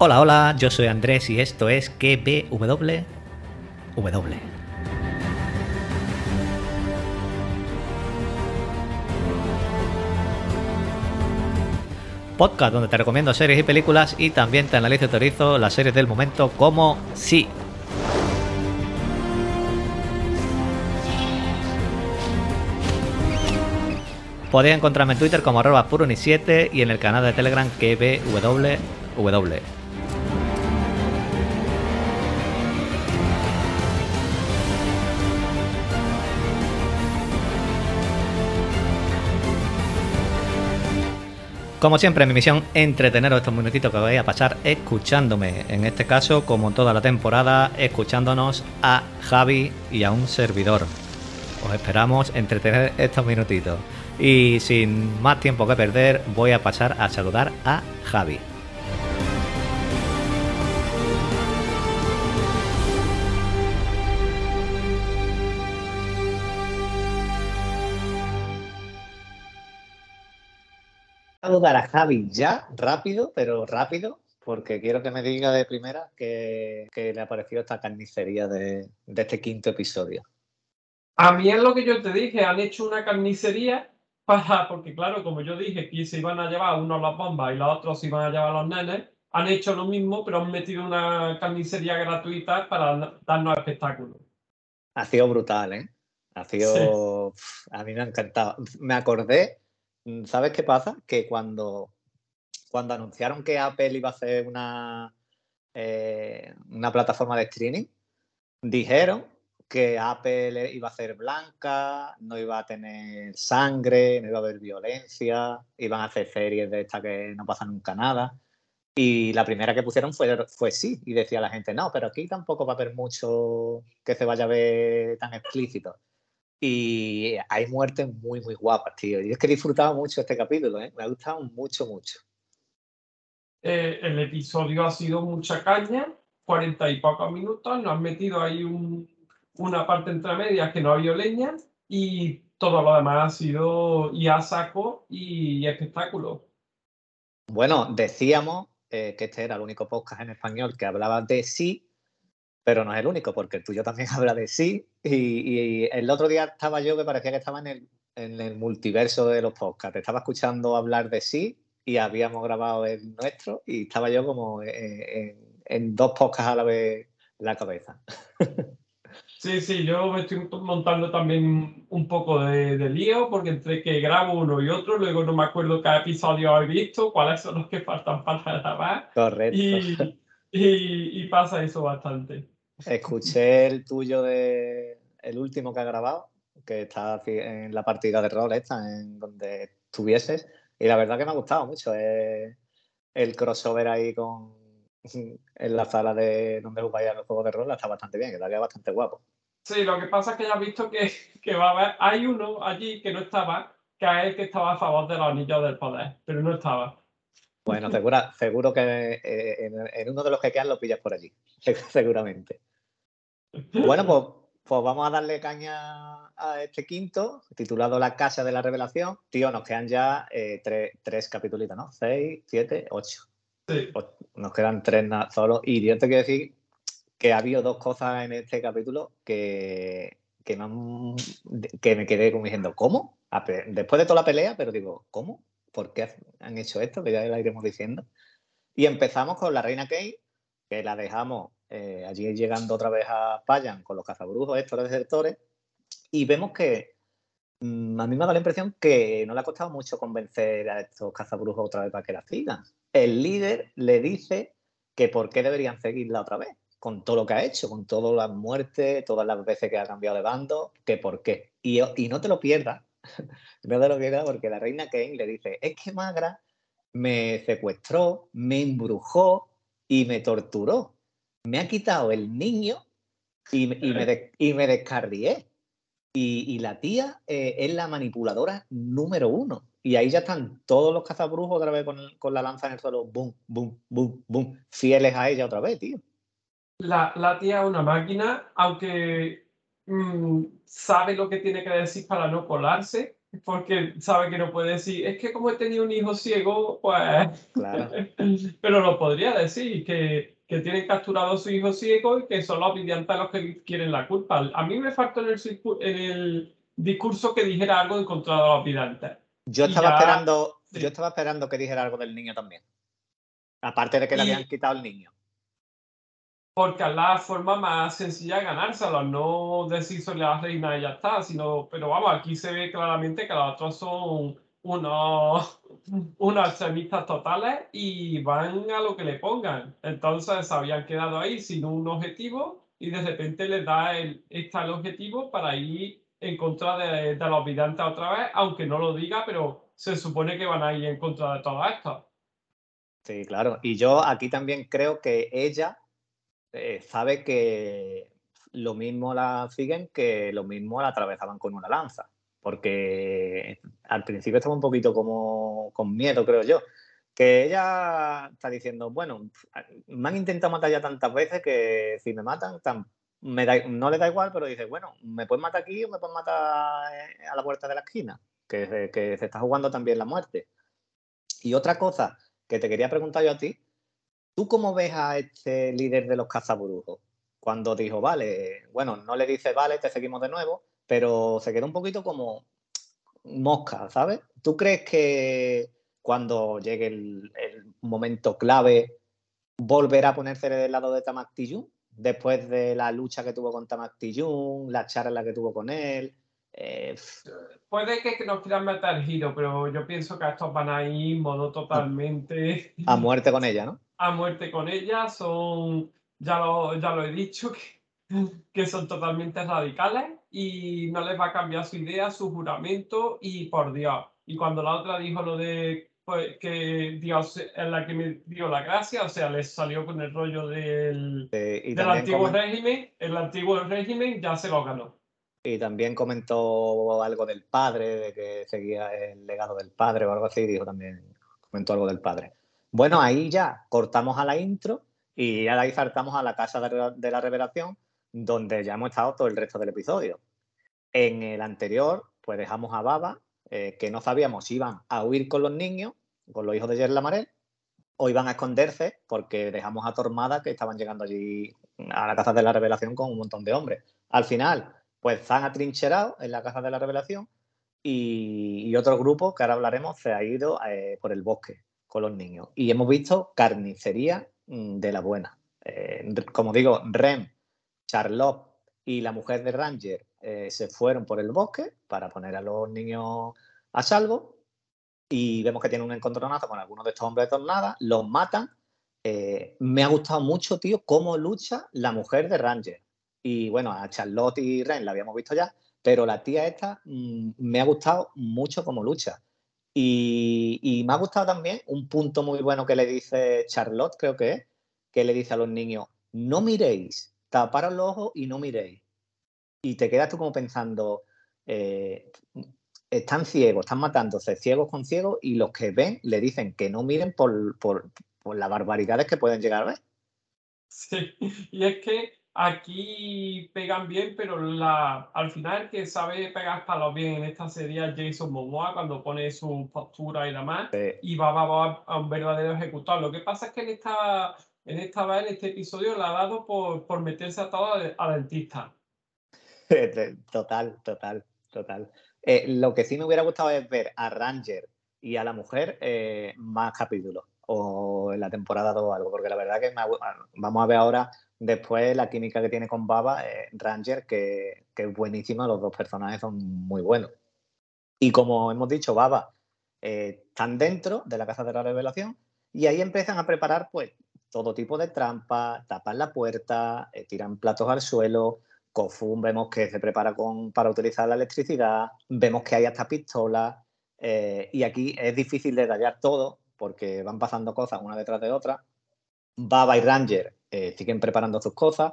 Hola, hola, yo soy Andrés y esto es KBW. Podcast donde te recomiendo series y películas y también te analizo y teorizo las series del momento como sí. Podéis encontrarme en Twitter como arroba puruni7 y en el canal de Telegram KBWW. Como siempre, mi misión entreteneros estos minutitos que vais a pasar escuchándome. En este caso, como toda la temporada, escuchándonos a Javi y a un servidor. Os esperamos entretener estos minutitos. Y sin más tiempo que perder, voy a pasar a saludar a Javi. Saludar a Javi ya, rápido, pero rápido, porque quiero que me diga de primera que, le ha parecido esta carnicería de, este quinto episodio. A mí es lo que yo te dije, han hecho una carnicería para, porque claro, como yo dije, que se iban a llevar unos las bombas y los otros se iban a llevar los nenes, han hecho lo mismo, pero han metido una carnicería gratuita para darnos espectáculos. Ha sido brutal, ¿eh? Ha sido... A mí me ha encantado. Me acordé ¿Sabes qué pasa? Que cuando, cuando anunciaron que Apple iba a hacer una, eh, una plataforma de streaming, dijeron que Apple iba a ser blanca, no iba a tener sangre, no iba a haber violencia, iban a hacer series de estas que no pasa nunca nada. Y la primera que pusieron fue, fue sí, y decía la gente, no, pero aquí tampoco va a haber mucho que se vaya a ver tan explícito. Y hay muertes muy, muy guapas, tío. Y es que he disfrutado mucho este capítulo, ¿eh? Me ha gustado mucho, mucho. Eh, el episodio ha sido mucha caña, cuarenta y pocos minutos. Nos han metido ahí una parte entre medias que no había leña y todo lo demás ha sido y a saco y espectáculo. Bueno, decíamos eh, que este era el único podcast en español que hablaba de sí pero no es el único, porque el tuyo también habla de sí. Y, el otro día estaba yo que parecía que estaba en el, en el multiverso de los podcasts. Estaba escuchando hablar de sí y habíamos grabado el nuestro y estaba yo como en, dos podcasts a la vez en la cabeza. Sí, sí, yo me estoy montando también un poco de, lío porque entre que grabo uno y otro, luego no me acuerdo qué episodio he visto, cuáles son los que faltan para grabar. Correcto. Y, y, y pasa eso bastante. Escuché el tuyo de el último que ha grabado, que está en la partida de rol esta, en donde estuvieses, y la verdad que me ha gustado mucho. el crossover ahí con en la sala de donde jugáis los juegos de rol está bastante bien, que queda bastante guapo. Sí, lo que pasa es que ya has visto que, que va a haber, hay uno allí que no estaba, que es el que estaba a favor de los anillos del poder, pero no estaba. Bueno, seguro que eh, en, uno de los que quedan lo pillas por allí, seguramente. Bueno, pues, pues, vamos a darle caña a este quinto, titulado La Casa de la Revelación. Tío, nos quedan ya eh, tres, tres capítulos, ¿no? Seis, siete, ocho. Sí. Nos quedan tres solo. Y yo te quiero decir que ha habido dos cosas en este capítulo que, que, me, que me quedé como diciendo, ¿cómo? Después de toda la pelea, pero digo, ¿cómo? Por qué han hecho esto, que ya la iremos diciendo. Y empezamos con la reina Kate, que la dejamos eh, allí llegando otra vez a Payan con los cazabrujos, estos desertores, y vemos que mm, a mí me da la impresión que no le ha costado mucho convencer a estos cazabrujos otra vez para que la sigan. El líder le dice que por qué deberían seguirla otra vez, con todo lo que ha hecho, con todas las muertes, todas las veces que ha cambiado de bando, que por qué. Y no te lo pierdas, no de lo que era porque la reina Kane le dice, es que Magra me secuestró, me embrujó y me torturó. Me ha quitado el niño y, me, y me descarrié. Y, la tía eh, es la manipuladora número uno. Y ahí ya están todos los cazabrujos otra vez con, con, la lanza en el suelo, boom, boom, boom, boom, fieles a ella otra vez, tío. La, la tía es una máquina, aunque mm, sabe lo que tiene que decir para no colarse, porque sabe que no puede decir, es que como he tenido un hijo ciego, pues... Claro. Pero lo podría decir, que, que tienen capturado a su hijo ciego y que son los videntes los que quieren la culpa. A mí me faltó en el, en el discurso que dijera algo en contra de los videntes. Yo estaba, esperando, yo estaba esperando que dijera algo del niño también. Aparte de que le habían quitado el niño. Porque es la forma más sencilla de ganárselo, no decir soy la reina y ya está, sino, pero vamos, aquí se ve claramente que los otros son unos, unos extremistas totales y van a lo que le pongan. Entonces se habían quedado ahí sin un objetivo y de repente les da el, está el objetivo para ir en contra de, de los videntes otra vez, aunque no lo diga, pero se supone que van a ir en contra de todo esto. Sí, claro. Y yo aquí también creo que ella eh, sabe que lo mismo la siguen que lo mismo la atravesaban con una lanza. Porque al principio estaba un poquito como con miedo, creo yo. Que ella está diciendo, bueno, me han intentado matar ya tantas veces que si me matan, no le da igual, pero dice, bueno, me pueden matar aquí o me pueden matar eh, a la puerta de la esquina, que, que se está jugando también la muerte. Y otra cosa que te quería preguntar yo a ti, ¿tú cómo ves a este líder de los cazaburujos? Cuando dijo, vale, bueno, no le dice, vale, te seguimos de nuevo, pero se quedó un poquito como mosca, ¿sabes? ¿Tú crees que cuando llegue el, momento clave volverá a ponerse del lado de Tamak Después de la lucha que tuvo con Tamak la charla que tuvo con él, eh, Puede que nos quieran meter giro, pero yo pienso que estos van a ir modo totalmente. A muerte con ella, ¿no? A muerte con ella. Son, ya lo, ya lo he dicho, que, que son totalmente radicales y no les va a cambiar su idea, su juramento y por Dios. Y cuando la otra dijo lo de pues, que Dios es la que me dio la gracia, o sea, les salió con el rollo del, del antiguo régimen, el antiguo régimen ya se lo ganó. Y también comentó algo del padre, de que seguía el legado del padre o algo así, dijo también, comentó algo del padre. Bueno, ahí ya cortamos a la intro y ya ahí saltamos a la casa de la revelación, donde ya hemos estado todo el resto del episodio. En el anterior, pues dejamos a Baba, eh, que no sabíamos si iban a huir con los niños, con los hijos de Yerla Marel, o iban a esconderse, porque dejamos a Tormada, que estaban llegando allí a la casa de la revelación con un montón de hombres. Al final, pues están atrincherados en la Casa de la Revelación y, otro grupo, que ahora hablaremos, se ha ido eh, por el bosque con los niños. Y hemos visto carnicería mm, de la buena. Eh, como digo, Rem, Charlotte y la mujer de Ranger eh, se fueron por el bosque para poner a los niños a salvo. Y vemos que tiene un encontronazo con algunos de estos hombres de tornada, los matan. me ha gustado mucho, tío, cómo lucha la mujer de Ranger y bueno, a Charlotte y Ren la habíamos visto ya, pero la tía esta mm, me ha gustado mucho como lucha. Y, me ha gustado también un punto muy bueno que le dice Charlotte, creo que es, que le dice a los niños, no miréis, taparos los ojos y no miréis. Y te quedas tú como pensando, eh, están ciegos, están matándose ciegos con ciegos y los que ven le dicen que no miren por, por las barbaridades que pueden llegar a ver. Sí, y es que Aquí pegan bien, pero la, al final que sabe pegar palos bien en esta serie Jason Momoa cuando pone su postura y demás y va, va, a un verdadero ejecutor. Lo que pasa es que en esta, en esta en este episodio, le ha dado por, por meterse a todo a, dentista. Total, total, total. Eh, lo que sí me hubiera gustado es ver a Ranger y a la mujer eh, más capítulos o en la temporada 2 o algo, porque la verdad que vamos a ver ahora Después la química que tiene con Baba, eh, Ranger, que, es buenísima, los dos personajes son muy buenos. Y como hemos dicho, Baba eh, están dentro de la Casa de la Revelación y ahí empiezan a preparar pues todo tipo de trampas, tapan la puerta, eh, tiran platos al suelo, Kofun vemos que se prepara con, para utilizar la electricidad, vemos que hay hasta pistolas y aquí es difícil detallar todo porque van pasando cosas una detrás de otra. Baba y Ranger eh, siguen preparando sus cosas.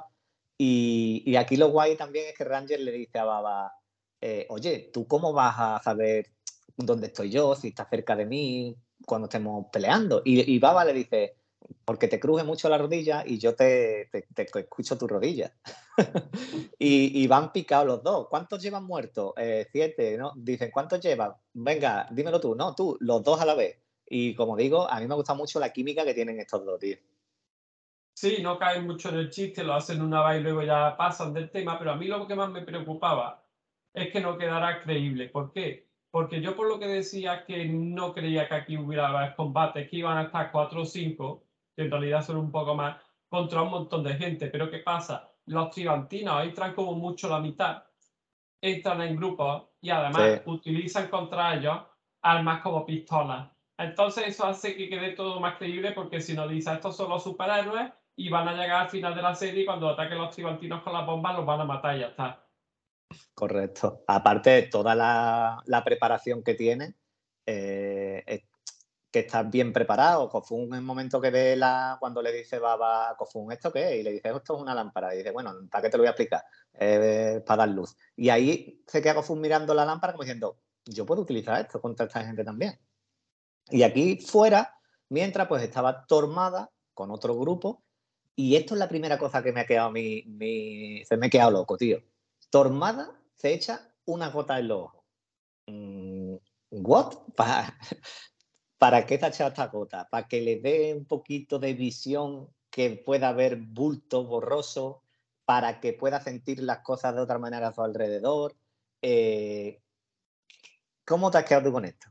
Y, aquí lo guay también es que Ranger le dice a Baba, eh, oye, ¿tú cómo vas a saber dónde estoy yo, si estás cerca de mí, cuando estemos peleando? Y, Baba le dice, porque te cruje mucho la rodilla y yo te, escucho tu rodilla. y, van picados los dos. ¿Cuántos llevan muertos? Eh, siete, ¿no? Dicen, ¿cuántos llevan? Venga, dímelo tú. No, tú, los dos a la vez. Y como digo, a mí me gusta mucho la química que tienen estos dos, tío. Sí, no caen mucho en el chiste, lo hacen una vez y luego ya pasan del tema, pero a mí lo que más me preocupaba es que no quedara creíble. ¿Por qué? Porque yo por lo que decía que no creía que aquí hubiera combates, que iban a estar cuatro o cinco, que en realidad son un poco más, contra un montón de gente. Pero ¿qué pasa? Los tribantinos entran como mucho la mitad, entran en grupos y además utilizan contra ellos armas como pistolas. Entonces eso hace que quede todo más creíble porque si no dice estos son los superhéroes y van a llegar al final de la serie y cuando ataquen los tribantinos con las bombas los van a matar y ya está. Correcto. Aparte de toda la, preparación que tiene, eh, que está bien preparado. Kofun en el momento que ve la, cuando le dice Baba a Kofun, ¿esto qué? Y le dice, esto es una lámpara. Y dice, bueno, ¿para qué te lo voy a explicar? para dar luz. Y ahí se queda Kofun mirando la lámpara como diciendo, yo puedo utilizar esto contra esta gente también. Y aquí fuera, mientras pues estaba Tormada con otro grupo, y esto es la primera cosa que me ha quedado mi, se me ha quedado loco, tío. Tormada se echa una gota en los ojos. Mm, ¿What? ¿Para, qué te ha echado esta gota? ¿Para que le dé un poquito de visión que pueda ver bulto borroso? ¿Para que pueda sentir las cosas de otra manera a su alrededor? Eh, ¿Cómo te has quedado tú con esto?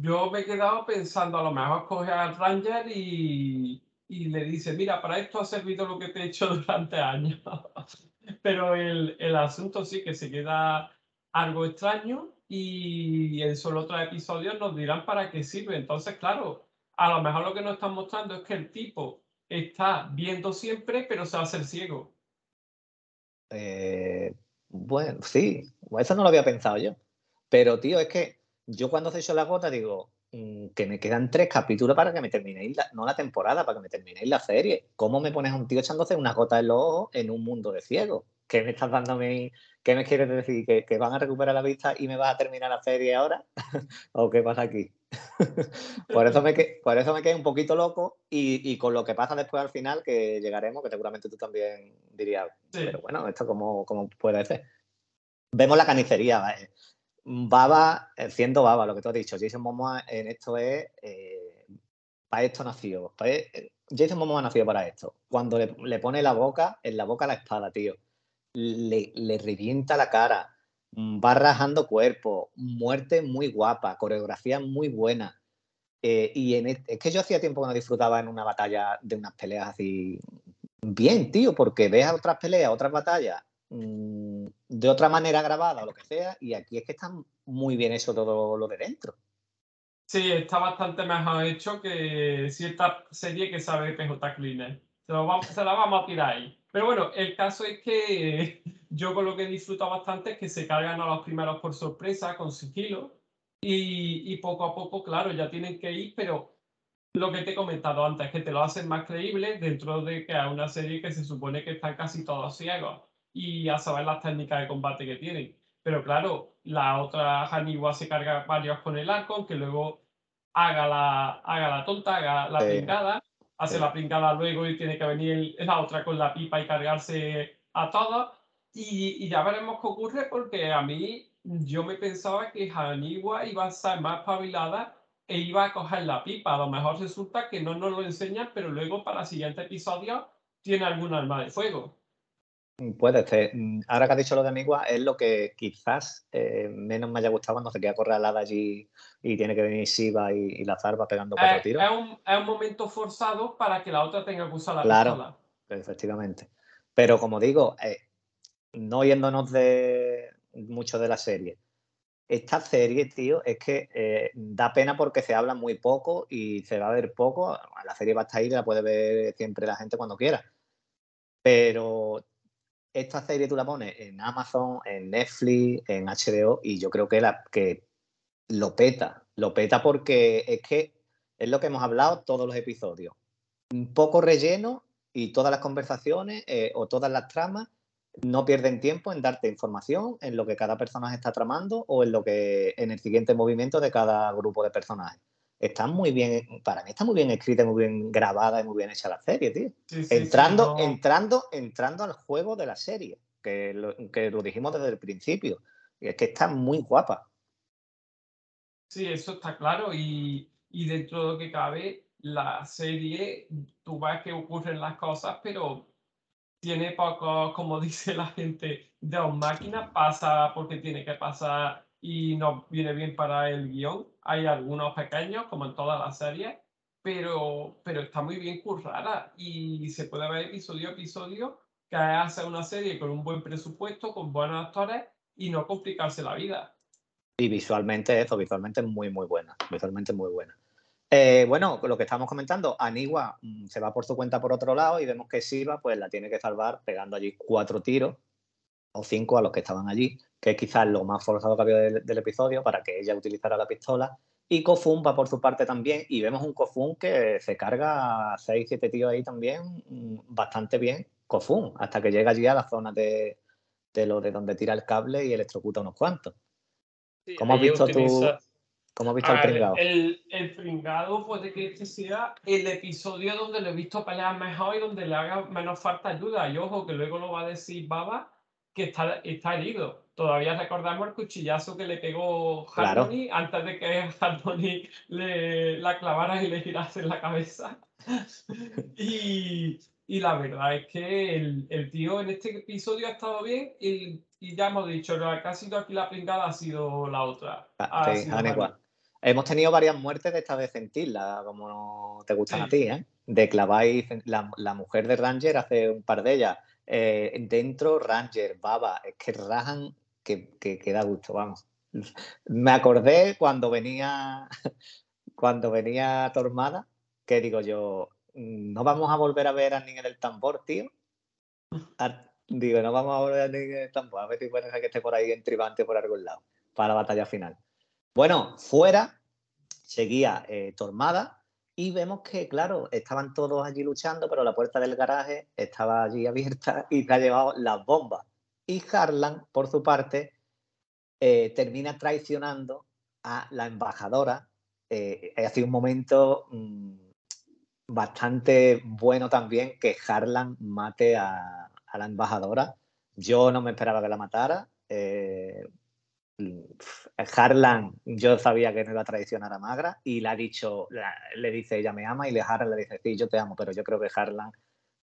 Yo me he quedado pensando, a lo mejor coge al Ranger y, y le dice, mira, para esto ha servido lo que te he hecho durante años. Pero el, el, asunto sí que se queda algo extraño y en solo otros episodios nos dirán para qué sirve. Entonces, claro, a lo mejor lo que nos están mostrando es que el tipo está viendo siempre, pero se a hacer ciego. Eh, bueno, sí, eso no lo había pensado yo. Pero, tío, es que yo cuando se hecho la gota digo, que me quedan tres capítulos para que me terminéis, la, no la temporada, para que me terminéis la serie. ¿Cómo me pones a un tío echándose una gota en los ojos en un mundo de ciegos? ¿Qué me estás dando a mí? ¿Qué me quieres decir? ¿Que, van a recuperar la vista y me vas a terminar la serie ahora? ¿O qué pasa aquí? por, eso me por eso me quedé un poquito loco y, con lo que pasa después al final, que llegaremos, que seguramente tú también dirías, pero bueno, ¿esto cómo, cómo puede ser? Vemos la canicería, ¿vale? Baba, eh, siendo Baba, lo que tú has dicho, Jason Momoa en esto es, eh, para esto nació. E, Jason Momoa para esto. Cuando le, pone la boca, en la boca la espada, tío, le, revienta la cara, mm, va rajando cuerpo, muerte muy guapa, coreografía muy buena. Eh, y en es que yo hacía tiempo que no disfrutaba en una batalla de unas peleas así bien, tío, porque ves a otras peleas, otras batallas Mm, de otra manera grabada o lo que sea, y aquí es que está muy bien eso todo lo de dentro. Sí, está bastante mejor hecho que cierta serie que sabe PJ Cleaner. Se, se, la vamos a tirar ahí. Pero bueno, el caso es que yo con lo que disfruto bastante es que se cargan a los primeros por sorpresa, con sigilo, y, y poco a poco, claro, ya tienen que ir, pero lo que te he comentado antes, que te lo hacen más creíble dentro de que hay una serie que se supone que están casi todos ciegos y a saber las técnicas de combate que tienen. Pero claro, la otra Haniwa se carga varios con el arco, que luego haga la, haga la tonta, haga la pringada, hace la pringada luego y tiene que venir la otra con la pipa y cargarse a todas. Y, y, ya veremos qué ocurre, porque a mí yo me pensaba que Haniwa iba a ser más espabilada e iba a coger la pipa. A lo mejor resulta que no nos lo enseñan, pero luego para el siguiente episodio tiene algún arma de fuego. Puede ser. Ahora que has dicho lo de Amigua, es lo que quizás eh, menos me haya gustado cuando se queda corralada allí y tiene que venir Shiva y, la zarba pegando cuatro eh, tiros. Es un, es un, momento forzado para que la otra tenga que usar la claro, Efectivamente. Pero como digo, eh, no yéndonos de mucho de la serie, esta serie, tío, es que da pena porque se habla muy poco y se va a ver poco. La serie va a estar ahí y la puede ver siempre la gente cuando quiera. Pero esta serie tú la pones en Amazon, en Netflix, en HBO y yo creo que, la, que lo peta, lo peta porque es que es lo que hemos hablado todos los episodios. Un poco relleno y todas las conversaciones eh, o todas las tramas no pierden tiempo en darte información en lo que cada personaje está tramando o en lo que en el siguiente movimiento de cada grupo de personajes. Está muy bien, para mí está muy bien escrita, muy bien grabada y muy bien hecha la serie, tío. entrando, entrando, entrando al juego de la serie, que lo, que lo dijimos desde el principio. Y es que está muy guapa. Sí, eso está claro. Y, y dentro de lo que cabe, la serie, tú ves que ocurren las cosas, pero tiene poco, como dice la gente, de un máquina, pasa porque tiene que pasar y no viene bien para el guion. Hay algunos pequeños, como en todas las series, pero, pero está muy bien currada y se puede ver episodio a episodio que hace una serie con un buen presupuesto, con buenos actores y no complicarse la vida. Y visualmente eso, visualmente muy, muy buena, visualmente muy buena. Eh, bueno, lo que estamos comentando, Anigua mm, se va por su cuenta por otro lado y vemos que Silva pues la tiene que salvar pegando allí cuatro tiros o cinco a los que estaban allí, que es quizás lo más forzado que había del, episodio para que ella utilizara la pistola. Y Kofun va por su parte también y vemos un Kofun que se carga a seis, siete tíos ahí también mm, bastante bien, Kofun, hasta que llega allí a la zona de, lo de donde tira el cable y electrocuta unos cuantos. ¿Cómo has visto tú? ¿Cómo has visto el pringado? El, pringado puede que este sea el episodio donde lo he visto pelear mejor y donde le haga menos falta ayuda. Y ojo, que luego lo va a decir Baba, que está, está herido. Todavía recordamos el cuchillazo que le pegó Harmony antes de que Harmony le la clavara y le girase en la cabeza. y, y, la verdad es que el, el, tío en este episodio ha estado bien y, y ya hemos dicho, lo que ha sido aquí la pringada ha sido la otra. Ah, sí, Hemos tenido varias muertes de esta de sentirla, como te gustan a ti, ¿eh? De claváis, la, la, mujer de Ranger hace un par de ellas. Eh, dentro, Ranger, Baba, es que rajan que, que, da gusto, vamos. Me acordé cuando venía, cuando venía Tormada, que digo yo, no vamos a volver a ver a Ning en el tambor, tío. digo, no vamos a volver a Ning en el tambor, a ver si puede que esté por ahí en tribante por algún lado, para la batalla final. Bueno, fuera seguía eh, Tormada y vemos que, claro, estaban todos allí luchando, pero la puerta del garaje estaba allí abierta y se ha llevado las bombas. Y Harlan, por su parte, eh, termina traicionando a la embajadora. Eh, ha sido un momento mm, bastante bueno también que Harlan mate a, a, la embajadora. Yo no me esperaba que la matara. Harlan, yo sabía que no iba a traicionar a Magra y le ha dicho, le dice ella me ama y le Harlan le dice sí, yo te amo, pero yo creo que Harlan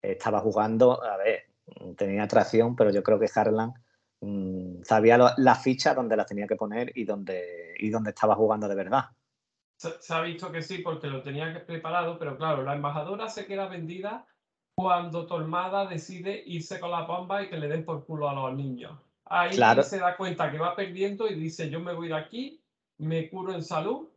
estaba jugando, a ver, tenía atracción, pero yo creo que Harlan mm, sabía la fichas donde las tenía que poner y donde, y donde estaba jugando de verdad. Se, ha visto que sí, porque lo tenía preparado, pero claro, la embajadora se queda vendida cuando Tormada decide irse con la bomba y que le den por culo a los niños. Ahí se da cuenta que va perdiendo y dice, yo me voy de aquí, me curo en salud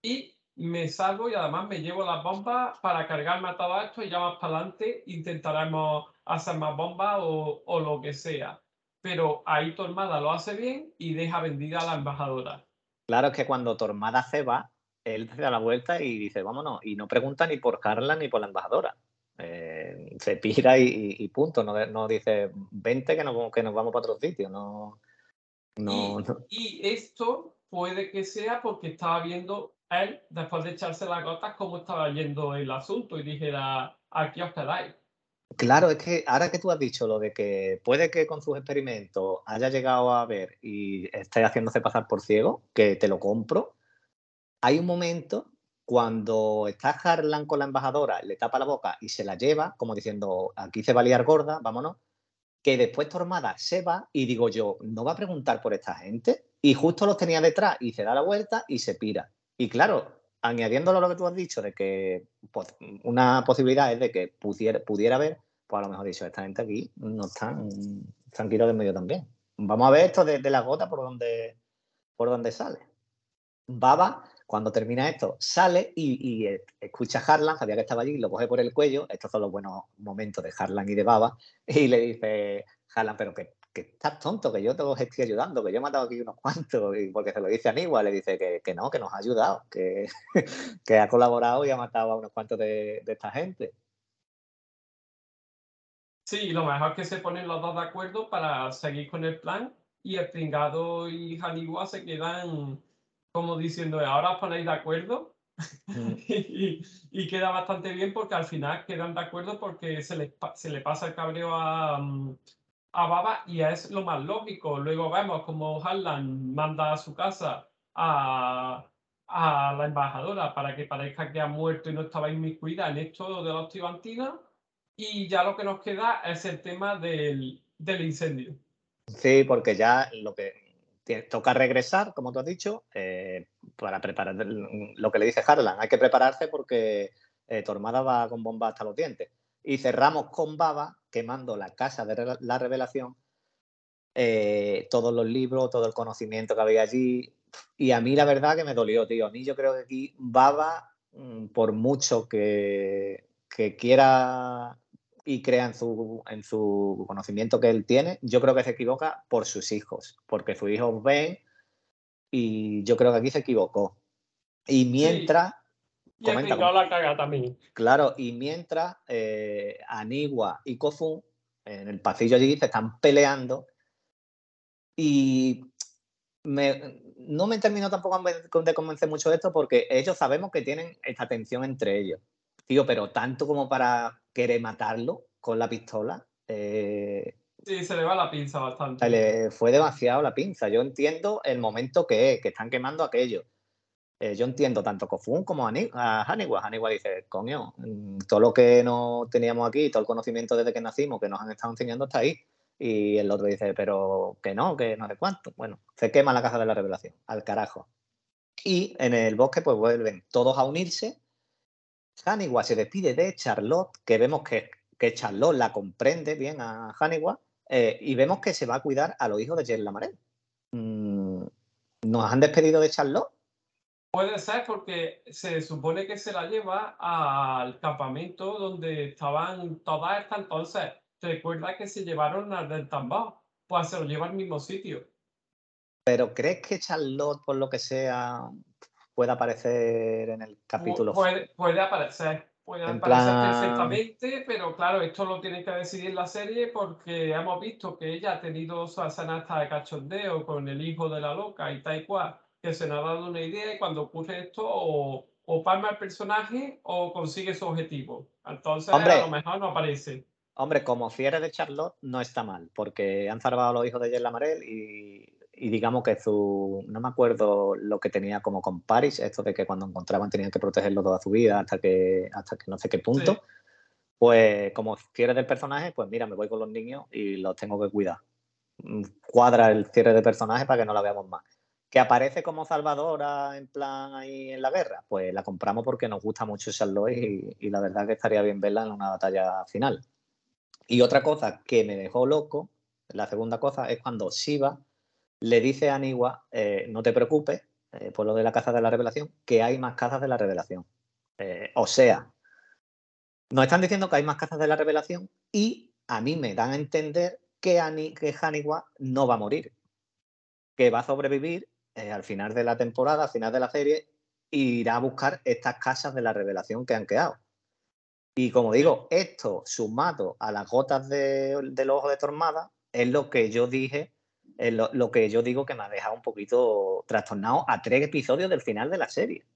y me salvo y además me llevo las bombas para cargarme a todo esto y ya más para adelante intentaremos hacer más bombas o, o lo que sea. Pero ahí Tormada lo hace bien y deja vendida a la embajadora. Claro, es que cuando Tormada se va, él se da la vuelta y dice, vámonos, y no pregunta ni por Carla ni por la embajadora. Eh, se pira y, punto. No, no, dice, vente que nos, que nos vamos para otro sitio. No, no, y, esto puede que sea porque estaba viendo él, después de echarse las gotas, cómo estaba yendo el asunto y dijera, aquí os quedáis. Claro, es que ahora que tú has dicho lo de que puede que con sus experimentos haya llegado a ver y esté haciéndose pasar por ciego, que te lo compro, hay un momento cuando está Harlan con la embajadora, le tapa la boca y se la lleva, como diciendo, aquí se va a liar gorda, vámonos, que después Tormada se va y digo yo, ¿no va a preguntar por esta gente? Y justo los tenía detrás y se da la vuelta y se pira. Y claro, añadiéndolo a lo que tú has dicho, de que pues, una posibilidad es de que pudiera, pudiera haber, pues a lo mejor dicho, esta gente aquí no están tranquilos de medio también. Vamos a ver esto de, la gota por donde, por donde sale. Baba cuando termina esto, sale y, eh, escucha a Harlan, sabía que estaba allí, lo coge por el cuello, estos son los buenos momentos de Harlan y de Baba, y le dice, Harlan, pero que, estás tonto, que yo te estoy ayudando, que yo he matado aquí unos cuantos, y porque se lo dice a Aníbal, le dice que, no, que nos ha ayudado, que, que, ha colaborado y ha matado a unos cuantos de, esta gente. Sí, lo mejor es que se ponen los dos de acuerdo para seguir con el plan y el pringado y Hannibal se quedan como diciendo, ahora os ponéis de acuerdo, Mm. y, queda bastante bien porque al final quedan de acuerdo porque se le, se le pasa el cabreo a, a Baba y es lo más lógico. Luego vemos como Harlan manda a su casa a, a la embajadora para que parezca que ha muerto y no estaba inmiscuida en esto de los tibantinas. Y ya lo que nos queda es el tema del, del incendio. Sí, porque ya lo que toca regresar, como tú has dicho, eh, para preparar lo que le dice Harlan. Hay que prepararse porque eh, Tormada va con bomba hasta los dientes. Y cerramos con Baba quemando la casa de la revelación, eh, todos los libros, todo el conocimiento que había allí. Y a mí la verdad que me dolió, tío. A mí yo creo que aquí Baba, mm, por mucho que quiera y crea en su, en su conocimiento que él tiene, yo creo que se equivoca por sus hijos, porque sus hijos ven y yo creo que aquí se equivocó. Y mientras... Y comenta, la caga también. Claro, y mientras eh, Anigua y Kofun en el pasillo allí se están peleando y no me termino tampoco de convencer mucho de esto porque ellos sabemos que tienen esta tensión entre ellos. Tío, pero tanto como para querer matarlo con la pistola. Eh, sí, se le va la pinza bastante. Le fue demasiado la pinza. Yo entiendo el momento que es, que están quemando aquello. Eh, yo entiendo tanto a Kofun como a, Haniwa. Haniwa dice, coño, mm, todo lo que no teníamos aquí, todo el conocimiento desde que nacimos, que nos han estado enseñando, está ahí. Y el otro dice, pero que no, que no sé cuánto. Bueno, se quema la casa de la revelación, al carajo. Y en el bosque, pues vuelven todos a unirse. Haniwa se despide de Charlotte, que vemos que que Charlotte la comprende bien a Haniwa eh, y vemos que se va a cuidar a los hijos de Jen Lamarel. Mm, ¿Nos han despedido de Charlotte? Puede ser porque se supone que se la lleva al campamento donde estaban todas estas entonces. Recuerda que se llevaron al del tambor, pues se lo lleva al mismo sitio. ¿Pero crees que Charlotte, por lo que sea, pueda aparecer en el capítulo? Puede, puede aparecer, Puede parecer perfectamente, pero claro, esto lo tiene que decidir la serie porque hemos visto que ella ha tenido su sanasta de cachondeo con el hijo de la loca y tal cual, que se nos ha dado una idea y cuando ocurre esto o, o palma el personaje o consigue su objetivo. Entonces a lo mejor no aparece. Hombre, como cierre de Charlotte no está mal, porque han salvado a los hijos de Jen Lamarel y y digamos que su, no me acuerdo lo que tenía como con Paris, esto de que cuando encontraban tenían que protegerlo toda su vida hasta que, hasta que no sé qué punto, pues como cierre del personaje, pues mira, me voy con los niños y los tengo que cuidar. Mm, cuadra el cierre de personaje para que no la veamos más. Que aparece como salvadora en plan ahí en la guerra, pues la compramos porque nos gusta mucho Charlotte y, y la verdad que estaría bien verla en una batalla final. Y otra cosa que me dejó loco, la segunda cosa, es cuando Shiva le dice a Aniwa, eh, no te preocupes eh, por lo de la caza de la revelación, que hay más cazas de la revelación. Eh, o sea, nos están diciendo que hay más cazas de la revelación y a mí me dan a entender que, Ani, que Haniwa no va a morir, que va a sobrevivir al final de la temporada, al final de la serie, e irá a buscar estas casas de la revelación que han quedado. Y como digo, esto sumado a las gotas de, del ojo de Tormada es lo que yo dije lo, que yo digo que me ha dejado un poquito trastornado a tres episodios del final de la serie.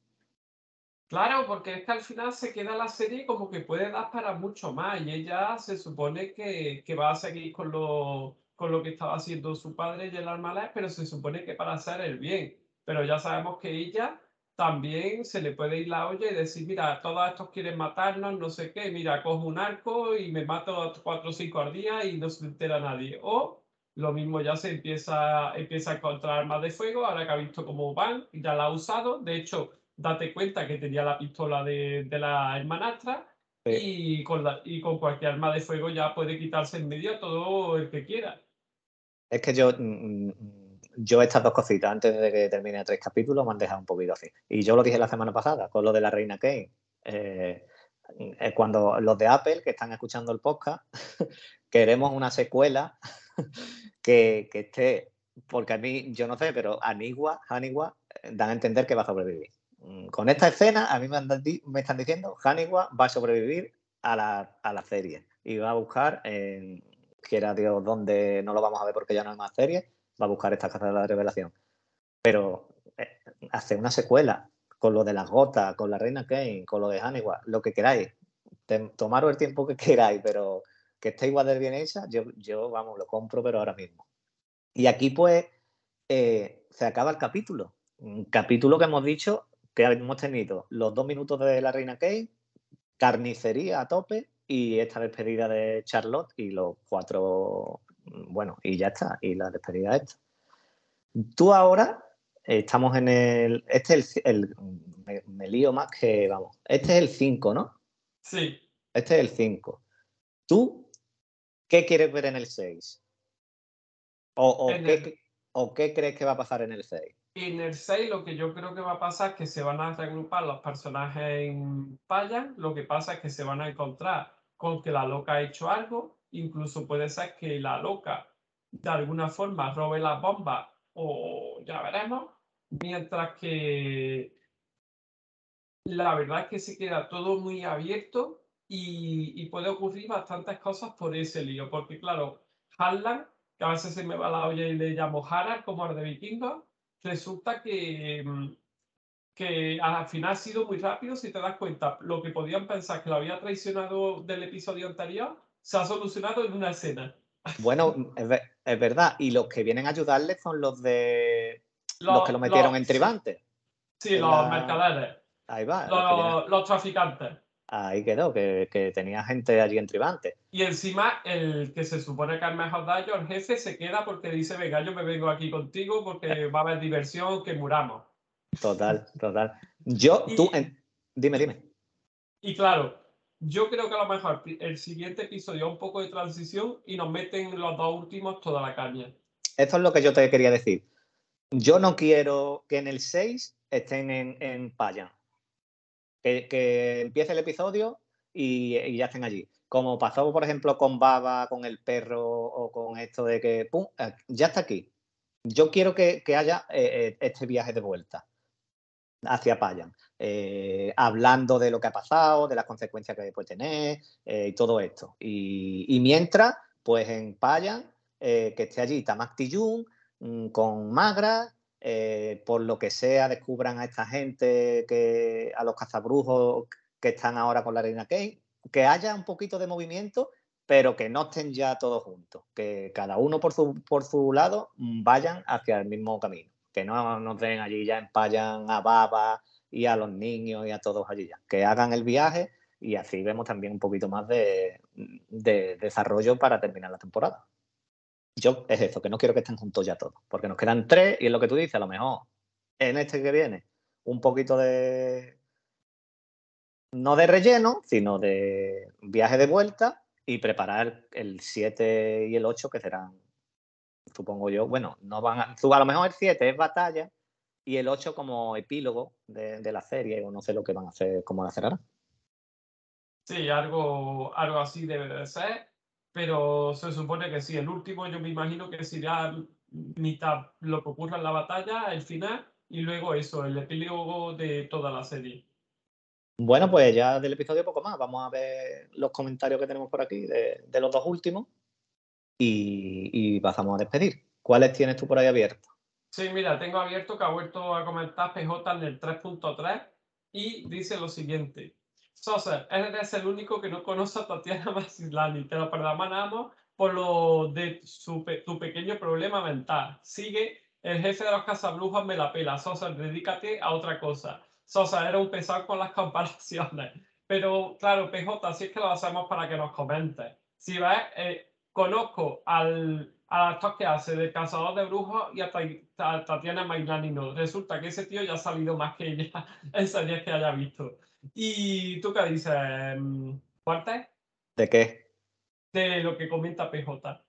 Claro, porque es que al final se queda la serie como que puede dar para mucho más y ella se supone que, va a seguir con lo, con lo que estaba haciendo su padre y el Armalés, pero se supone que para hacer el bien. Pero ya sabemos que ella también se le puede ir la olla y decir, mira, todos estos quieren matarnos, no sé qué, mira, cojo un arco y me mato a cuatro o cinco al día y no se entera nadie. O lo mismo ya se empieza, empieza a encontrar armas de fuego, ahora que ha visto cómo van, ya la ha usado. De hecho, date cuenta que tenía la pistola de, la hermanastra y, con y con cualquier arma de fuego ya puede quitarse en medio todo el que quiera. Es que yo, mm, mm, yo estas dos cositas, antes de que termine tres capítulos, me han dejado un poquito así. Y yo lo dije la semana pasada con lo de la reina Kane. Eh, eh, cuando los de Apple, que están escuchando el podcast, queremos una secuela que, esté, porque a mí, yo no sé, pero Anigua, Hanigua, eh, dan a entender que va a sobrevivir. Mm, con esta escena, a mí me, están diciendo, Hanigua va a sobrevivir a la, a la serie y va a buscar, quiera Dios, donde no lo vamos a ver porque ya no hay más series, va a buscar esta casa de la revelación. Pero eh, una secuela con lo de las gotas, con la reina Kane, con lo de Hannibal, lo que queráis. tomaros el tiempo que queráis, pero que esté igual de bien hecha, yo, yo, vamos, lo compro, pero ahora mismo. Y aquí, pues, eh, se acaba el capítulo. Un capítulo que hemos dicho que hemos tenido los dos minutos de la reina Kane, carnicería a tope y esta despedida de Charlotte y los cuatro, bueno, y ya está, y la despedida esta. Tú ahora estamos en el, este es el, me, lío más que, vamos, este es el 5, ¿no? Sí. Este es el 5. ¿Tú qué quieres ver en el 6? ¿O, qué, ¿O qué crees que va a pasar en el 6? En el 6 lo que yo creo que va a pasar es que se van a reagrupar los personajes en Payan. Lo que pasa es que se van a encontrar con que la loca ha hecho algo. Incluso puede ser que la loca de alguna forma robe la bomba o ya veremos. Mientras que la verdad es que se queda todo muy abierto y, y puede ocurrir bastantes cosas por ese lío. Porque claro, Harlan, que a veces se me va la olla y le llamo Harald como el de Vikingos, resulta que, mm, que al final ha sido muy rápido, si te das cuenta, lo que podían pensar que lo había traicionado del episodio anterior, se ha solucionado en una escena. Bueno, es, verdad, y los que vienen a ayudarle son los de los, que lo metieron en Tribante. Sí, los mercaderes. Ahí va. los traficantes ahí quedó, que, tenía gente allí en Tribante. Y encima, el que se supone que es mejor daño, el jefe, se queda porque dice, venga, yo me vengo aquí contigo porque va a haber diversión, que muramos. Total, total. Yo, tú, dime, dime. Y claro, yo creo que a lo mejor el siguiente episodio un poco de transición y nos meten los dos últimos toda la caña. Esto es lo que yo te quería decir. Yo no quiero que en el 6 estén en, en Paya que, empiece el episodio y, ya estén allí. Como pasó, por ejemplo, con Baba, con el perro o con esto de que, eh, ya está aquí. Yo quiero que, haya eh, eh, este viaje de vuelta hacia Payan, hablando de lo que ha pasado, de las consecuencias que puede tener y todo esto. Y, mientras, pues en Payan, que esté allí Tamak Tijun mm, con Magra, eh, por lo que sea, descubran a esta gente, que, a los cazabrujos que están ahora con la reina Kane, que haya un poquito de movimiento, pero que no estén ya todos juntos, que cada uno por su, por su lado vayan hacia el mismo camino, que no nos den allí ya empayan a Baba y a los niños y a todos allí ya, que hagan el viaje y así vemos también un poquito más de desarrollo para terminar la temporada yo es eso, que no quiero que estén juntos ya todos, porque nos quedan tres y es lo que tú dices, a lo mejor en este que viene un poquito de, no de relleno, sino de viaje de vuelta y preparar el 7 y el 8 que serán, supongo yo, bueno, no van a, a lo mejor el 7 es batalla y el 8 como epílogo de, la serie o no sé lo que van a hacer, cómo la cerrarán. Sí, algo, algo así debe de ser pero se supone que sí. El último yo me imagino que sería mitad lo que ocurra en la batalla, el final, y luego eso, el epílogo de toda la serie. Bueno, pues ya del episodio poco más. Vamos a ver los comentarios que tenemos por aquí de, los dos últimos y, y, pasamos a despedir. ¿Cuáles tienes tú por ahí abiertos? Sí, mira, tengo abierto que ha vuelto a comentar PJ en el 3.3 y dice lo siguiente. Sosa, eres el único que no conoce a Tatiana Maslany. Te lo perdonamos por lo de tu pequeño problema mental. Sigue, el jefe de los cazabrujos me la pela. Sosa, dedícate a otra cosa. Sosa, era un pesar con las comparaciones. Pero claro, PJ, así es que lo hacemos para que nos comente. Si ves, eh, conozco al, actor que hace de Cazador de Brujos y a, Tatiana Maslany no. Resulta que ese tío ya ha salido más que ella en series que haya visto. ¿Y tú qué dices, Fuerte? ¿De qué? De lo que comenta PJ.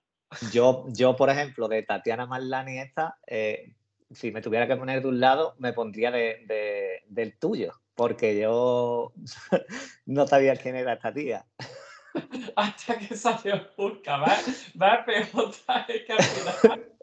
Yo, yo por ejemplo, de Tatiana Marlani esta, eh, si me tuviera que poner de un lado, me pondría de, del tuyo, porque yo no sabía quién era esta tía. Hasta que salió Purka, ¿va? Va PJ, es que al final...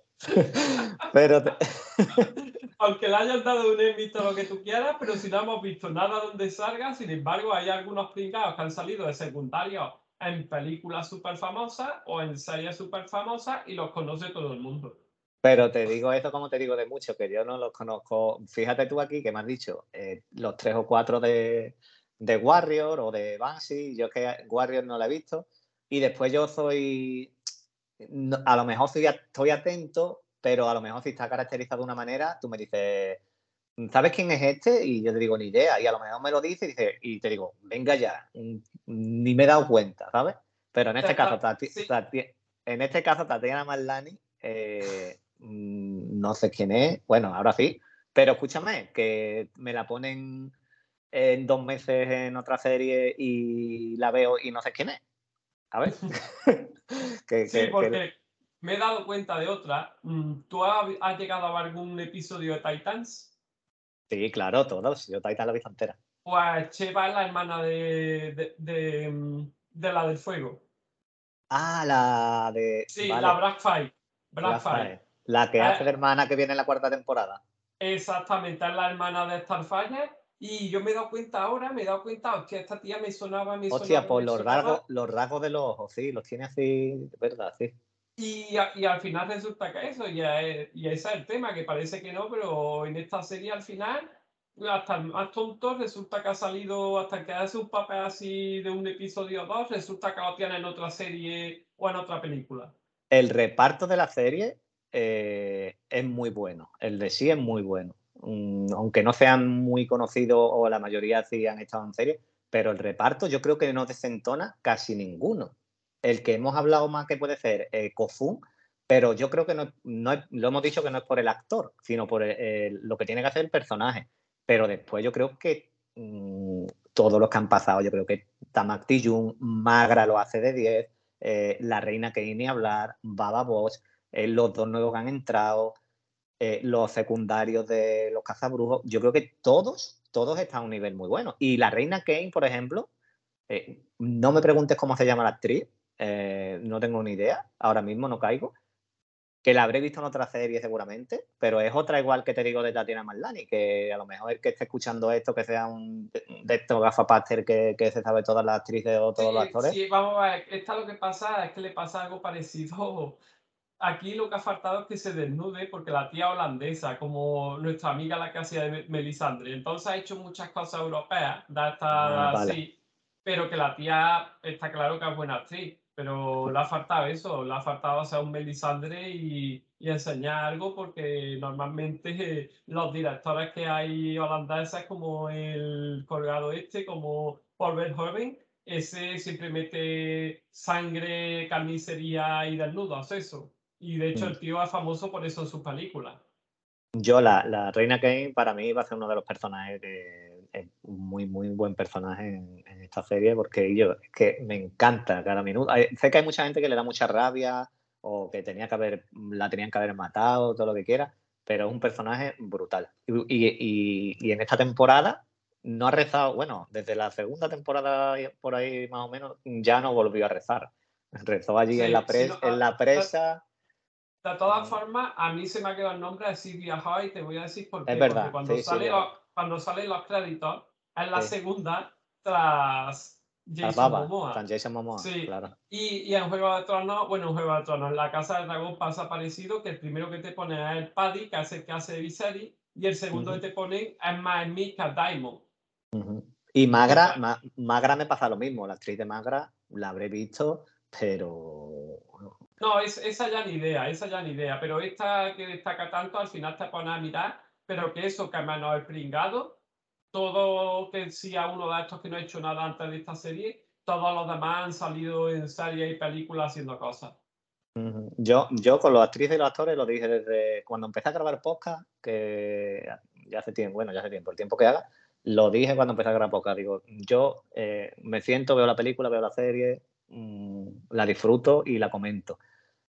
Pero aunque le hayan dado un Emmy lo que tú quieras, pero si no hemos visto nada donde salga, sin embargo, hay algunos pringados que han salido de secundarios en películas súper famosas o en series súper famosas y los conoce todo el mundo. Pero te digo eso como te digo de mucho, que yo no los conozco. Fíjate tú aquí que me has dicho eh, los tres o cuatro de, de Warrior o de Banshee. Yo es que Warrior no la he visto. Y después yo soy, a lo mejor estoy atento, pero a lo mejor si está caracterizado de una manera, tú me dices, ¿sabes quién es este? Y yo te digo, ni idea. Y a lo mejor me lo dice y, dice, y te digo, venga ya, ni me he dado cuenta, ¿sabes? Pero en este caso, en este caso, Tatiana Marlani, eh, mm, no sé quién es, bueno, ahora sí, pero escúchame, que me la ponen en dos meses en otra serie y la veo y no sé quién es. A ver. sí, porque me he dado cuenta de otra. Mm, ¿Tú has, llegado a ver algún episodio de Titans? Sí, claro, todos. Yo Titans la visto entera. Pues Cheva es la hermana de, mm, de, la del fuego. Ah, la de. Sí, la Blackfire. Blackfire. La que hace de hermana que viene en la cuarta temporada. Exactamente, es la hermana de Starfire y yo me he dado cuenta ahora, me he dado cuenta que esta tía me sonaba, me Hostia, por los rasgos, los rasgos de los ojos, sí, los tiene así, verdad, sí. Y, y, al final resulta que eso, y ese es el tema, que parece que no, pero en esta serie al final, hasta el más tonto, resulta que ha salido, hasta que hace un papel así de un episodio o dos, resulta que lo tiene en otra serie o en otra película. El reparto de la serie eh, es muy bueno, el de sí es muy bueno. Mm, aunque no sean muy conocidos o la mayoría sí han estado en serie, pero el reparto yo creo que no desentona casi ninguno. El que hemos hablado más que puede ser eh, Kofun, pero yo creo que no, lo hemos dicho que no es por el actor, sino por lo que tiene que hacer el personaje. Pero después yo creo que mm, todos los que han pasado, yo creo que Tamak Tijun, Magra lo hace de 10, eh, la reina que a hablar, Baba Bosch, eh, los dos nuevos que han entrado, eh, los secundarios de los cazabrujos, yo creo que todos, todos están a un nivel muy bueno. Y la reina Kane, por ejemplo, eh, no me preguntes cómo se llama la actriz, eh, no tengo ni idea, ahora mismo no caigo, que la habré visto en otra serie seguramente, pero es otra igual que te digo de Tatiana Marlani, que a lo mejor el que esté escuchando esto, que sea un de estos gafapaster que, que se sabe todas las actrices o todos los actores. Sí, vamos a ver, esta lo que pasa es que le pasa algo parecido aquí lo que ha faltado es que se desnude porque la tía holandesa, como nuestra amiga la que hacía de Melisandre, entonces ha hecho muchas cosas europeas, da hasta ah, así, pero que la tía está claro que es buena actriz, pero le ha faltado eso, le ha faltado hacer un Melisandre y, y enseñar algo porque normalmente los directores que hay holandeses como el colgado este, como Paul Verhoeven, ese siempre mete sangre, carnicería y desnudos, eso. Y de hecho, mm. el tío es famoso por eso en sus películas. Yo, la, la, Reina Kane, para mí va a ser uno de los personajes que es muy, muy buen personaje en, esta serie, porque yo es que me encanta cada minuto. Sé que hay mucha gente que le da mucha rabia o que tenía que haber, la tenían que haber matado, todo lo que quiera, pero es un personaje brutal. Y, y, y en esta temporada no ha rezado, bueno, desde la segunda temporada por ahí más o menos, ya no volvió a rezar. Rezó allí en, la en la presa. De todas formas, a mí se me ha quedado el nombre de Silvia Hoy, te voy a decir por qué. Es verdad, Porque cuando, sale cuando salen los créditos, es la segunda tras Jason Momoa. Jason Momoa, sí. claro. Y, y, en Juego de Tronos, bueno, en Juego de Tronos, en la Casa del Dragón pasa parecido, que el primero que te pone es el Paddy, que hace que hace Viserys, y el segundo que te pone es más Mika Diamond. Y Magra, Magra me pasa lo mismo, la actriz de Magra la habré visto, pero no, es, esa ya ni idea, esa ya ni idea. Pero esta que destaca tanto, al final te pone a mirar, pero que eso, que a menos el pringado, todo que sea uno de estos que no ha hecho nada antes de esta serie, todos los demás han salido en series y películas haciendo cosas. Yo, yo con los actrices y los actores lo dije desde cuando empecé a grabar podcast, que ya hace tiempo, bueno, ya hace tiempo, el tiempo que haga, lo dije cuando empecé a grabar podcast. Digo, yo eh, me siento, veo la película, veo la serie, mmm, la disfruto y la comento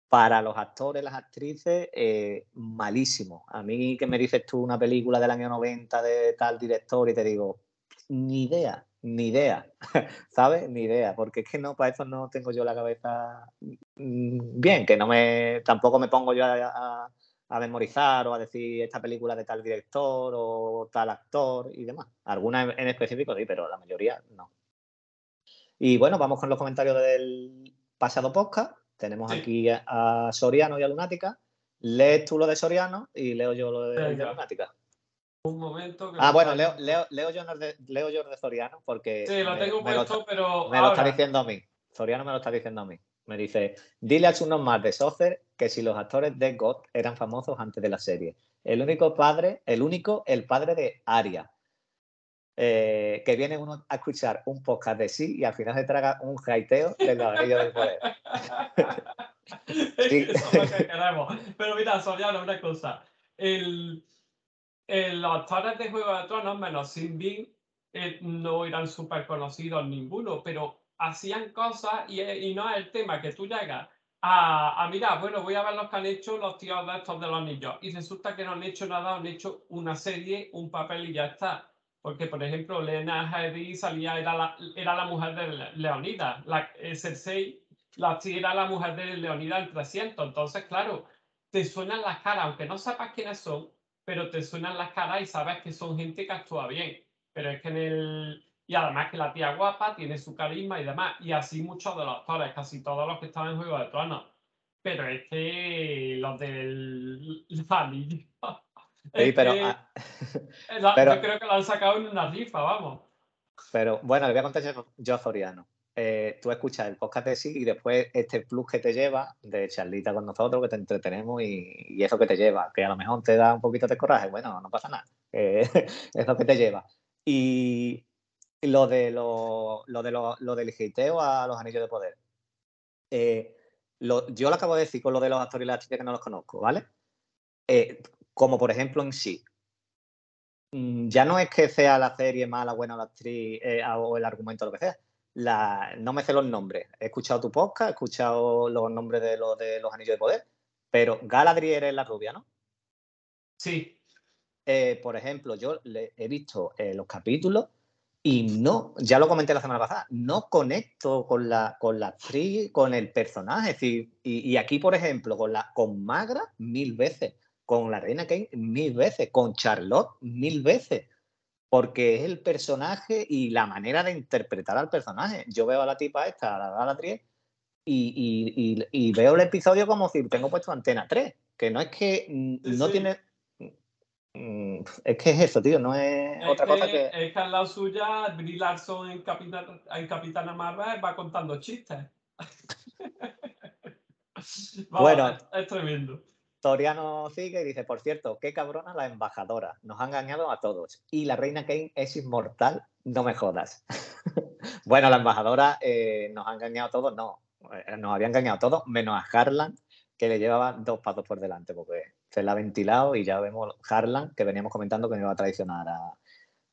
para los actores, las actrices, eh, malísimo. A mí que me dices tú una película del año 90 de tal director y te digo, ni idea, ni idea, ¿sabes? Ni idea, porque es que no, para eso no tengo yo la cabeza mm, bien, que no me, tampoco me pongo yo a, memorizar o a decir esta película de tal director o tal actor y demás. Algunas en específico sí, pero la mayoría no. Y bueno, vamos con los comentarios del pasado podcast tenemos aquí a Soriano y a Lunática lees tú lo de Soriano y leo yo lo de. Lunática. Un momento. que Ah, lo bueno, leo, leo, leo, yo de, leo yo de Soriano porque Sí, lo me- tengo me, lo, puesto, pero. me lo está diciendo a mí. Soriano me lo está diciendo a mí. Me dice, dile a unos más de Saucer que si los actores de God eran famosos antes de la serie. El único padre, el único, el padre de Aria. Eh, que viene uno a escuchar un podcast de sí y al final se traga un jaiteo del anillo del poder. Sí. Eso es lo que queremos. Pero mira, Soriano, una cosa. El, el- los actores de Juego de Tronos, menos Sin Bean, eh, no eran súper conocidos ninguno, pero hacían cosas y, y no es el tema que tú llegas a, a mirar, bueno, voy a ver los que han hecho los tíos de estos de los niños. Y resulta que no han hecho nada, han hecho una serie, un papel y ya está. Porque, por ejemplo, Lena Headey salía, era la, era la mujer de Le- Leonidas, la eh, Cersei la era la mujer de Leonidas en 300. Entonces, claro, te suenan las caras, aunque no sepas quiénes son, pero te suenan las caras y sabes que son gente que actúa bien. Pero es que en el. Y además que la tía guapa tiene su carisma y demás. Y así muchos de los actores, casi todos los que estaban en Juego de Tronos. Pero es que los del anillo. Sí, pero, ah, eh, la- pero- Yo creo que lo han sacado en una rifa, vamos. pero bueno, le voy a contar yo, a Soriano. Eh, tú escuchas el podcast de sí y después este plus que te lleva de charlita con nosotros, que te entretenemos y, y eso que te lleva, que a lo mejor te da un poquito de coraje, bueno, no pasa nada, eh, es lo que te lleva. Y lo de lo, lo de lo, lo del giteo a los anillos de poder. Eh, lo- yo lo acabo de decir con lo de los actores y las actrices que no los conozco, ¿vale? Como por ejemplo en sí. Mm, Ya no es que sea la serie mala, buena o la actriz eh, o el argumento, lo que sea. La, no me sé los nombres. He escuchado tu podcast, he escuchado los nombres de los de los anillos de poder, pero Galadriel es la rubia, ¿no? Sí, Eh, por ejemplo, yo le- he visto eh, los capítulos y no, ya lo comenté la semana pasada, no conecto con la, con la actriz, con el personaje. Es decir, y, y aquí, por ejemplo, con, la, con Magra, mil veces, con la reina Kane, mil veces, con Charlotte, mil veces, porque es el personaje y la manera de interpretar al personaje. Yo veo a la tipa esta, a la Galadriel, y, y- y- y veo el episodio como si tengo puesto antena 3, que no es que no sí. tiene... Es que es eso, tío, no es, Es otra cosa que, que... es que al lado suya, Brie Larson en, Capitán, en Capitana Marvel va contando chistes. Vamos, Bueno. es, es tremendo. Toriano sigue y dice, por cierto, qué cabrona la embajadora, nos ha engañado a todos. Y la reina Kane es inmortal, no me jodas. bueno, la embajadora eh, nos ha engañado a todos, no, eh, nos había engañado a todos, menos a Harlan, que le llevaba dos pasos por delante, porque se la ha ventilado y ya vemos Harlan, que veníamos comentando que no iba a traicionar a,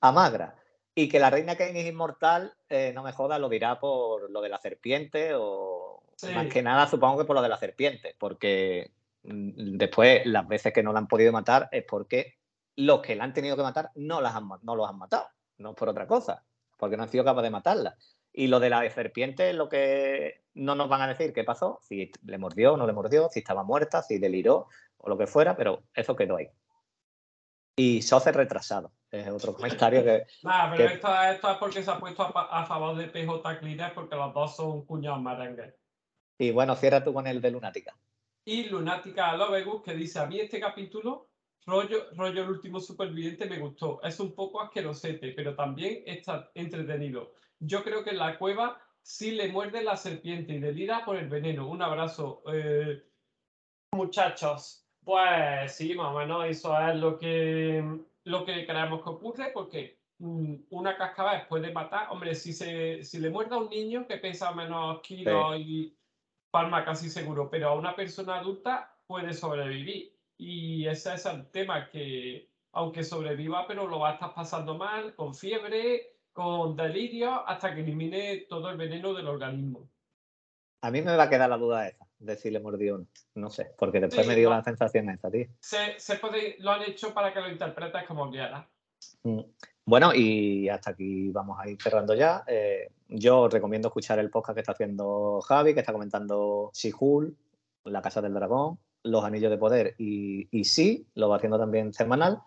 a Magra. Y que la reina Kane es inmortal, eh, no me jodas, lo dirá por lo de la serpiente o Sí. más que nada supongo que por lo de la serpiente, porque después las veces que no la han podido matar es porque los que la han tenido que matar no, las han, no los han matado, no por otra cosa, porque no han sido capaces de matarla. Y lo de la serpiente es lo que no nos van a decir qué pasó, si le mordió o no le mordió, si estaba muerta, si deliró o lo que fuera, pero eso quedó ahí. Y Soce retrasado, es otro comentario que... Nada, pero que- esto, esto es porque se ha puesto a, favor de PJ Cleaner porque los dos son cuñados merengues. Y bueno, cierra tú con el de Lunática. Y Lunática Lovegus que dice, a mí este capítulo, rollo, rollo el último superviviente, me gustó. Es un poco asquerosete, pero también está entretenido. Yo creo que en la cueva sí le muerde la serpiente y delira por el veneno. Un abrazo. eh, muchachos, pues sí, más o menos eso es lo que, lo que creemos que ocurre, porque mm, una cascabel puede matar. Hombre, si, se, si le muerde a un niño que pesa menos kilos y palma casi seguro, pero a una persona adulta puede sobrevivir. Y ese es el tema, que aunque sobreviva, pero lo va a estar pasando mal, con fiebre, con delirio, hasta que elimine todo el veneno del organismo. A mí me va a quedar la duda esa, de si le mordió o no. No sé, porque después Sí, me dio la sensación esa, tío. Se, se puede, lo han hecho para que lo interpretes como quieras. Bueno, y hasta aquí vamos a ir cerrando ya. Eh, yo os recomiendo escuchar el podcast que está haciendo Javi, que está comentando She-Hulk, La Casa del Dragón, Los Anillos de Poder y, y sí, lo va haciendo también semanal.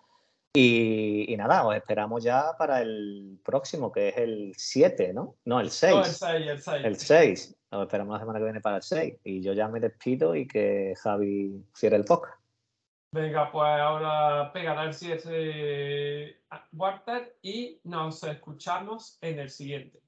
Y, y nada, os esperamos ya para el próximo, que es el 7, ¿no? No, el 6. No, el 6, el 6. El 6. Nos esperamos la semana que viene para el 6. Y yo ya me despido y que Javi cierre el podcast. Venga, pues ahora pegará el cierre Walter y nos escuchamos en el siguiente.